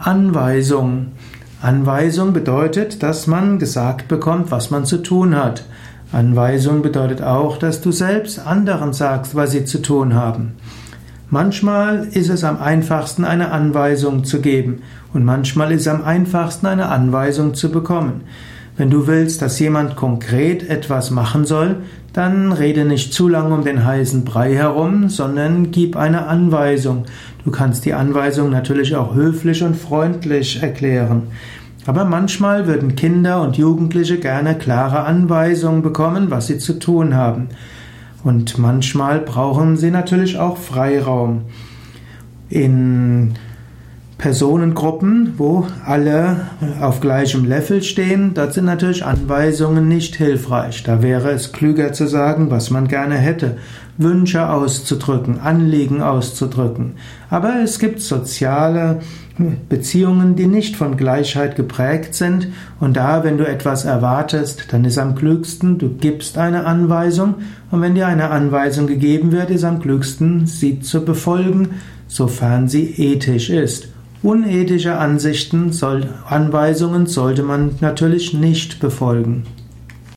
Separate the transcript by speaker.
Speaker 1: Anweisung. Anweisung bedeutet, dass man gesagt bekommt, was man zu tun hat. Anweisung bedeutet auch, dass du selbst anderen sagst, was sie zu tun haben. Manchmal ist es am einfachsten, eine Anweisung zu geben und manchmal ist es am einfachsten, eine Anweisung zu bekommen. Wenn du willst, dass jemand konkret etwas machen soll, dann rede nicht zu lange um den heißen Brei herum, sondern gib eine Anweisung. Du kannst die Anweisung natürlich auch höflich und freundlich erklären. Aber manchmal würden Kinder und Jugendliche gerne klare Anweisungen bekommen, was sie zu tun haben. Und manchmal brauchen sie natürlich auch Freiraum. In Personengruppen, wo alle auf gleichem Level stehen, dort sind natürlich Anweisungen nicht hilfreich. Da wäre es klüger zu sagen, was man gerne hätte, Wünsche auszudrücken, Anliegen auszudrücken. Aber es gibt soziale Beziehungen, die nicht von Gleichheit geprägt sind. Und da, wenn du etwas erwartest, dann ist am klügsten, du gibst eine Anweisung. Und wenn dir eine Anweisung gegeben wird, ist am klügsten, sie zu befolgen, sofern sie ethisch ist. Unethische Ansichten, Anweisungen sollte man natürlich nicht befolgen.